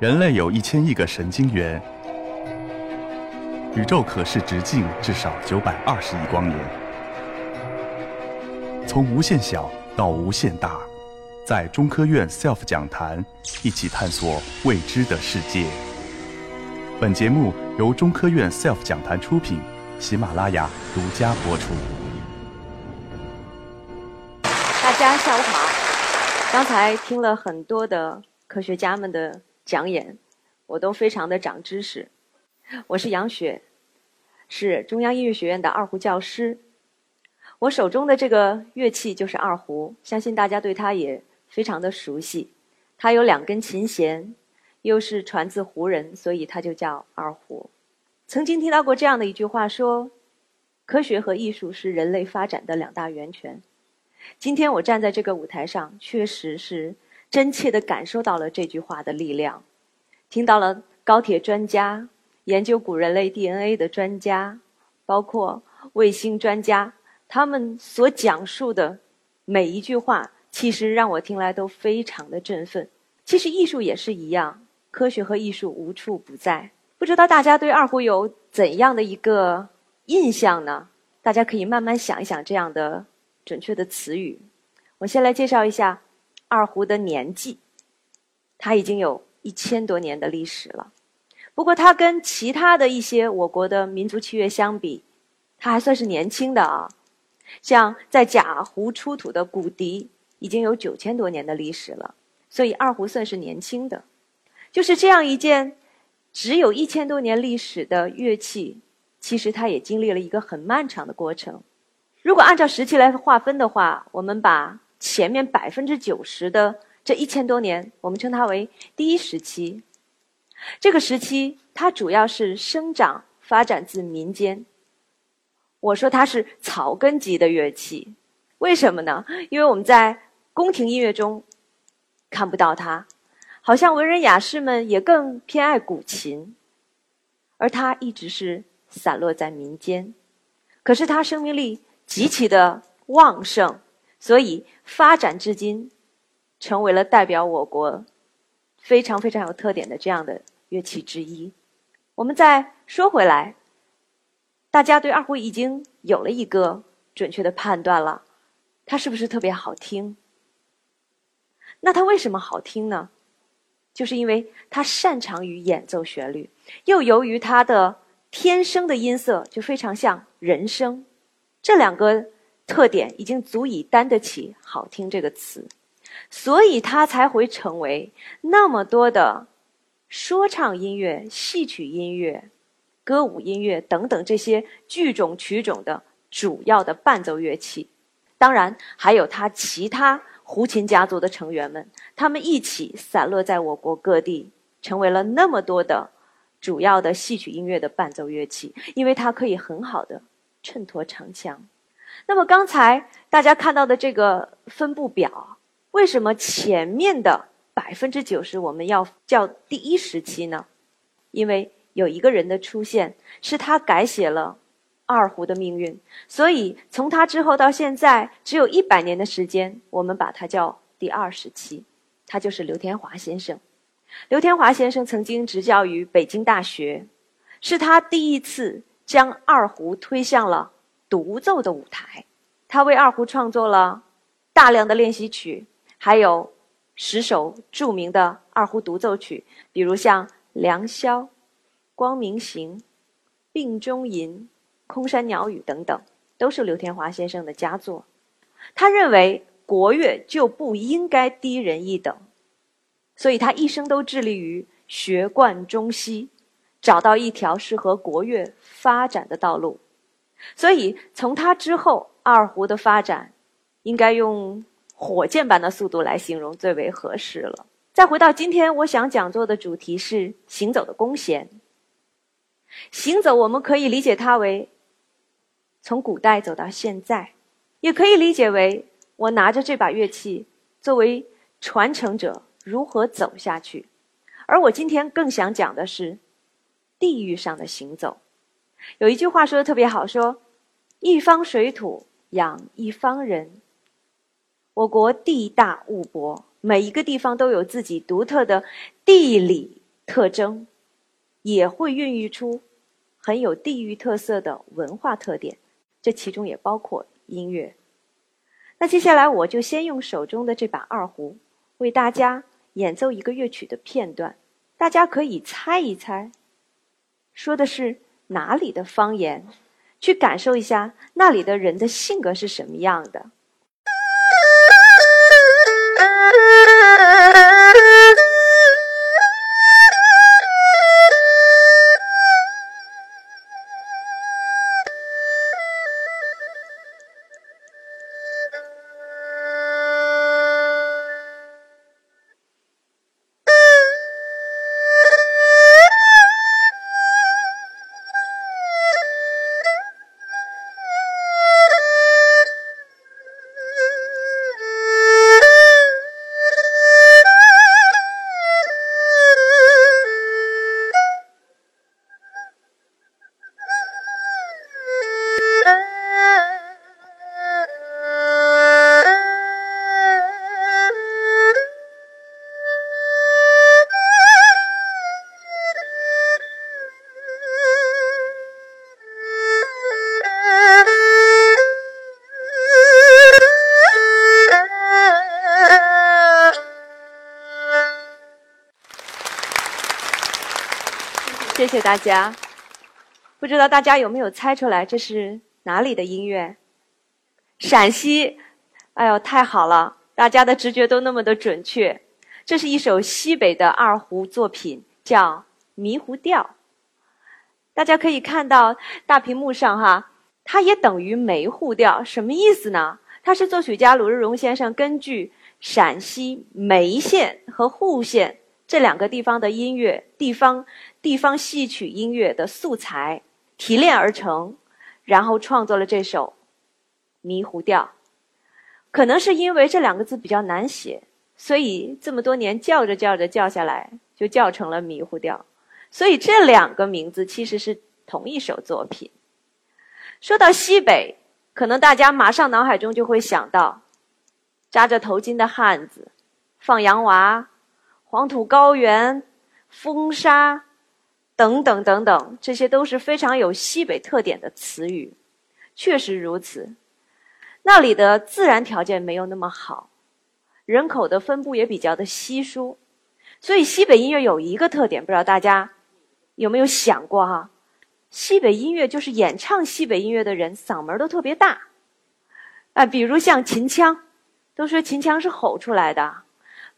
人类有一千亿个神经元，宇宙可视直径至少九百二十亿光年。从无限小到无限大，在中科院 SELF 讲坛一起探索未知的世界。本节目由中科院 SELF 讲坛出品，喜马拉雅独家播出。大家下午好，刚才听了很多的科学家们的。讲演，我都非常的长知识。我是杨雪，是中央音乐学院的二胡教师。我手中的这个乐器就是二胡，相信大家对它也非常的熟悉。它有两根琴弦，又是传自胡人，所以它就叫二胡。曾经听到过这样的一句话说：“科学和艺术是人类发展的两大源泉。”今天我站在这个舞台上，确实是。真切地感受到了这句话的力量，听到了高铁专家、研究古人类 DNA 的专家，包括卫星专家，他们所讲述的每一句话，其实让我听来都非常的振奋。其实艺术也是一样，科学和艺术无处不在。不知道大家对二胡有怎样的一个印象呢？大家可以慢慢想一想这样的准确的词语。我先来介绍一下。二胡的年纪，它已经有一千多年的历史了。不过，它跟其他的一些我国的民族器乐相比，它还算是年轻的啊。像在贾湖出土的骨笛，已经有九千多年的历史了。所以，二胡算是年轻的。就是这样一件只有一千多年历史的乐器，其实它也经历了一个很漫长的过程。如果按照时期来划分的话，我们把。前面百分之九十的这一千多年，我们称它为第一时期。这个时期，它主要是生长发展自民间。我说它是草根级的乐器，为什么呢？因为我们在宫廷音乐中看不到它，好像文人雅士们也更偏爱古琴，而它一直是散落在民间。可是它生命力极其的旺盛。所以发展至今，成为了代表我国非常非常有特点的这样的乐器之一。我们再说回来，大家对二胡已经有了一个准确的判断了，它是不是特别好听？那它为什么好听呢？就是因为它擅长于演奏旋律，又由于它的天生的音色就非常像人声，这两个。特点已经足以担得起“好听”这个词，所以它才会成为那么多的说唱音乐、戏曲音乐、歌舞音乐等等这些剧种曲种的主要的伴奏乐器。当然，还有它其他胡琴家族的成员们，他们一起散落在我国各地，成为了那么多的主要的戏曲音乐的伴奏乐器，因为它可以很好的衬托长腔。那么刚才大家看到的这个分布表，为什么前面的百分之九十我们要叫第一时期呢？因为有一个人的出现，是他改写了二胡的命运，所以从他之后到现在只有一百年的时间，我们把它叫第二时期。他就是刘天华先生。刘天华先生曾经执教于北京大学，是他第一次将二胡推向了。独奏的舞台，他为二胡创作了大量的练习曲，还有十首著名的二胡独奏曲，比如像《良宵》《光明行》《病中吟》《空山鸟语》等等，都是刘天华先生的佳作。他认为国乐就不应该低人一等，所以他一生都致力于学贯中西，找到一条适合国乐发展的道路。所以，从他之后，二胡的发展，应该用火箭般的速度来形容最为合适了。再回到今天，我想讲座的主题是行走的弓弦。行走，我们可以理解它为从古代走到现在，也可以理解为我拿着这把乐器作为传承者如何走下去。而我今天更想讲的是地域上的行走。有一句话说的特别好，说“一方水土养一方人”。我国地大物博，每一个地方都有自己独特的地理特征，也会孕育出很有地域特色的文化特点。这其中也包括音乐。那接下来我就先用手中的这把二胡，为大家演奏一个乐曲的片段，大家可以猜一猜，说的是哪里的方言，去感受一下那里的人的性格是什么样的。谢谢大家。不知道大家有没有猜出来这是哪里的音乐？陕西。哎呦，太好了！大家的直觉都那么的准确。这是一首西北的二胡作品，叫《迷糊调》。大家可以看到大屏幕上哈，它也等于梅沪调，什么意思呢？它是作曲家鲁日荣先生根据陕西眉县和户县。这两个地方的音乐，地方地方戏曲音乐的素材提炼而成，然后创作了这首《迷糊调》。可能是因为这两个字比较难写，所以这么多年叫着叫着叫下来，就叫成了《迷糊调》。所以这两个名字其实是同一首作品。说到西北，可能大家马上脑海中就会想到扎着头巾的汉子，放羊娃。黄土高原、风沙等等等等，这些都是非常有西北特点的词语。确实如此，那里的自然条件没有那么好，人口的分布也比较的稀疏，所以西北音乐有一个特点，不知道大家有没有想过哈？西北音乐就是演唱西北音乐的人嗓门都特别大，啊，比如像秦腔，都说秦腔是吼出来的。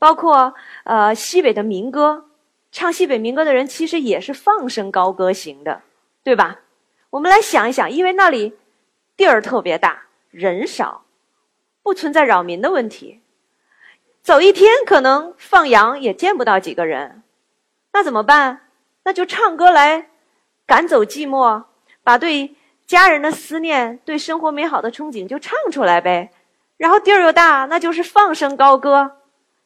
包括呃西北的民歌，唱西北民歌的人其实也是放声高歌型的，对吧？我们来想一想，因为那里地儿特别大，人少，不存在扰民的问题。走一天可能放羊也见不到几个人，那怎么办？那就唱歌来赶走寂寞，把对家人的思念、对生活美好的憧憬就唱出来呗。然后地儿又大，那就是放声高歌。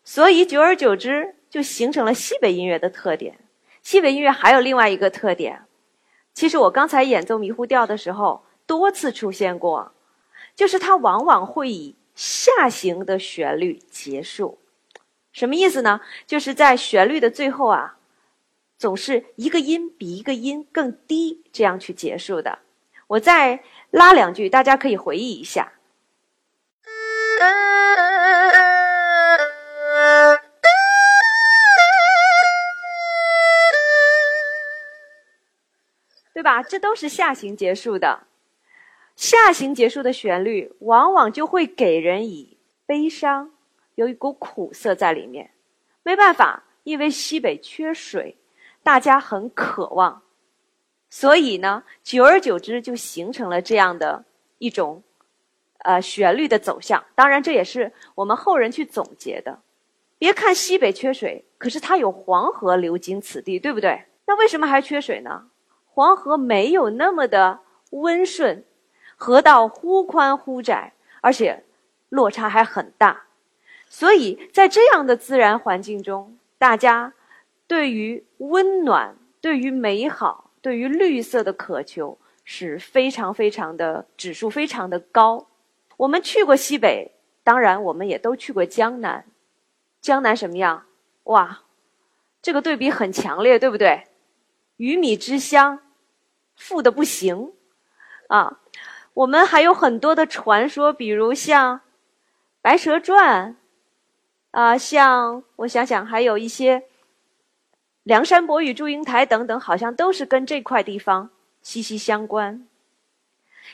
所以，久而久之，就形成了西北音乐的特点。西北音乐还有另外一个特点，其实我刚才演奏迷糊调的时候多次出现过，就是它往往会以下行的旋律结束。什么意思呢？就是在旋律的最后啊，总是一个音比一个音更低，这样去结束的。我再拉两句，大家可以回忆一下。对啊？这都是下行结束的，下行结束的旋律，往往就会给人以悲伤，有一股苦涩在里面。没办法，因为西北缺水，大家很渴望，所以呢，久而久之就形成了这样的一种，呃，旋律的走向。当然，这也是我们后人去总结的。别看西北缺水，可是它有黄河流经此地，对不对？那为什么还缺水呢？黄河没有那么的温顺，河道忽宽忽窄，而且落差还很大，所以在这样的自然环境中，大家对于温暖、对于美好、对于绿色的渴求是非常非常的指数非常的高。我们去过西北，当然我们也都去过江南。江南什么样？哇，这个对比很强烈，对不对？鱼米之乡，富的不行啊。我们还有很多的传说，比如像《白蛇传》啊，像我想想，还有一些梁山伯与祝英台等等，好像都是跟这块地方息息相关。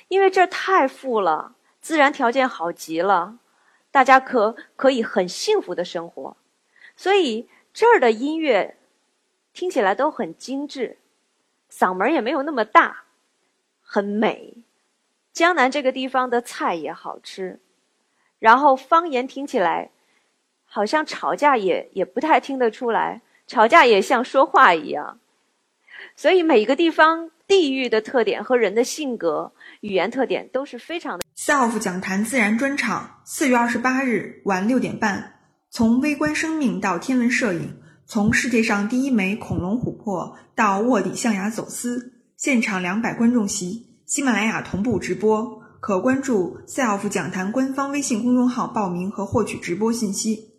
因为这儿太富了，自然条件好极了，大家可可以很幸福的生活，所以。这儿的音乐听起来都很精致，嗓门也没有那么大，很美。江南这个地方的菜也好吃，然后方言听起来好像吵架也也不太听得出来，吵架也像说话一样。所以每个地方地域的特点和人的性格、语言特点都是非常的。SELF 讲坛自然专场，四月二十八日晚六点半。从微观生命到天文摄影，从世界上第一枚恐龙琥珀到卧底象牙走私，现场两百观众席，喜马拉雅同步直播，可关注 SELF 讲坛官方微信公众号报名和获取直播信息。